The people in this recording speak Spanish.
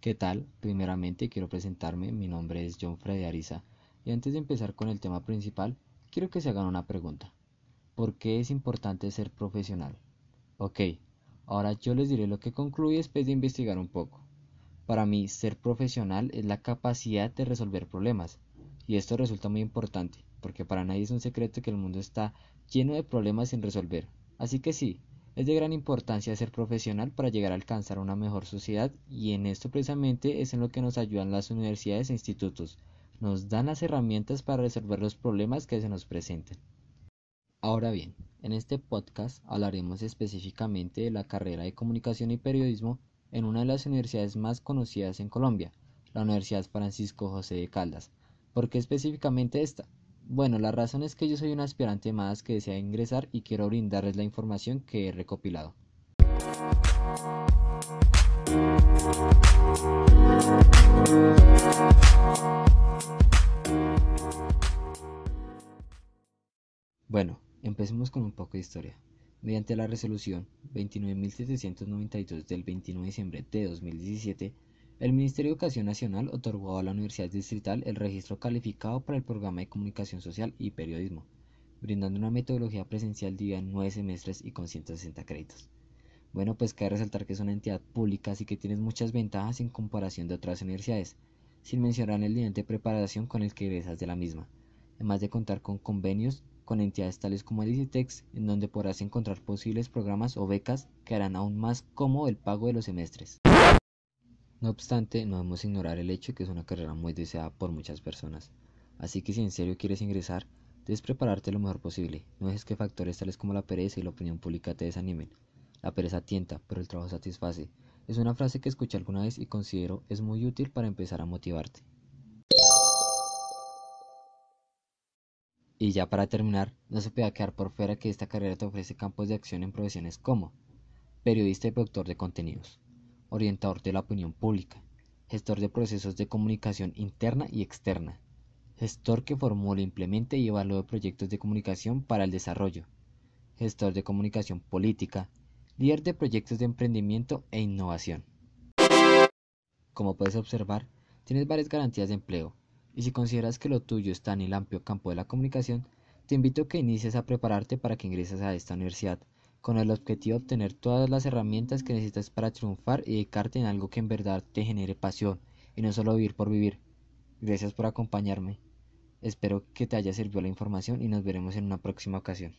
¿Qué tal? Primeramente quiero presentarme, mi nombre es John Freddy Ariza y antes de empezar con el tema principal, quiero que se hagan una pregunta. ¿Por qué es importante ser profesional? Ok, ahora yo les diré lo que concluye después de investigar un poco. Para mí, ser profesional es la capacidad de resolver problemas y esto resulta muy importante porque para nadie es un secreto que el mundo está lleno de problemas sin resolver. Así que sí, es de gran importancia ser profesional para llegar a alcanzar una mejor sociedad y en esto precisamente es en lo que nos ayudan las universidades e institutos. Nos dan las herramientas para resolver los problemas que se nos presenten. Ahora bien, en este podcast hablaremos específicamente de la carrera de comunicación y periodismo en una de las universidades más conocidas en Colombia, la Universidad Francisco José de Caldas. ¿Por qué específicamente esta? Bueno, la razón es que yo soy un aspirante más que desea ingresar y quiero brindarles la información que he recopilado. Bueno, empecemos con un poco de historia. Mediante la resolución 29.792 del 29 de diciembre de 2017, el Ministerio de Educación Nacional otorgó a la Universidad Distrital el registro calificado para el programa de Comunicación Social y Periodismo, brindando una metodología presencial dividida en nueve semestres y con 160 créditos. Bueno, pues cabe resaltar que es una entidad pública, así que tiene muchas ventajas en comparación de otras universidades, sin mencionar el nivel de preparación con el que egresas de la misma, además de contar con convenios con entidades tales como el en donde podrás encontrar posibles programas o becas que harán aún más cómodo el pago de los semestres. No obstante, no debemos ignorar el hecho de que es una carrera muy deseada por muchas personas. Así que si en serio quieres ingresar, debes prepararte lo mejor posible. No dejes que factores tales como la pereza y la opinión pública te desanimen. La pereza tienta, pero el trabajo satisface. Es una frase que escuché alguna vez y considero es muy útil para empezar a motivarte. Y ya para terminar, no se puede quedar por fuera que esta carrera te ofrece campos de acción en profesiones como periodista y productor de contenidos, orientador de la opinión pública, gestor de procesos de comunicación interna y externa, gestor que formule, implemente y evalúe proyectos de comunicación para el desarrollo, gestor de comunicación política, líder de proyectos de emprendimiento e innovación. Como puedes observar, tienes varias garantías de empleo, y si consideras que lo tuyo está en el amplio campo de la comunicación, te invito a que inicies a prepararte para que ingreses a esta universidad con el objetivo de obtener todas las herramientas que necesitas para triunfar y dedicarte en algo que en verdad te genere pasión y no solo vivir por vivir. Gracias por acompañarme. Espero que te haya servido la información y nos veremos en una próxima ocasión.